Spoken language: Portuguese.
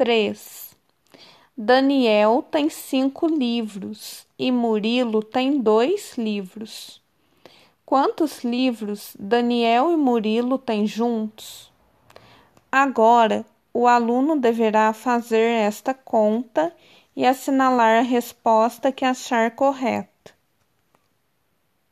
3. Daniel tem cinco livros e Murilo tem dois livros. Quantos livros Daniel e Murilo têm juntos? Agora, o aluno deverá fazer esta conta e assinalar a resposta que achar correta.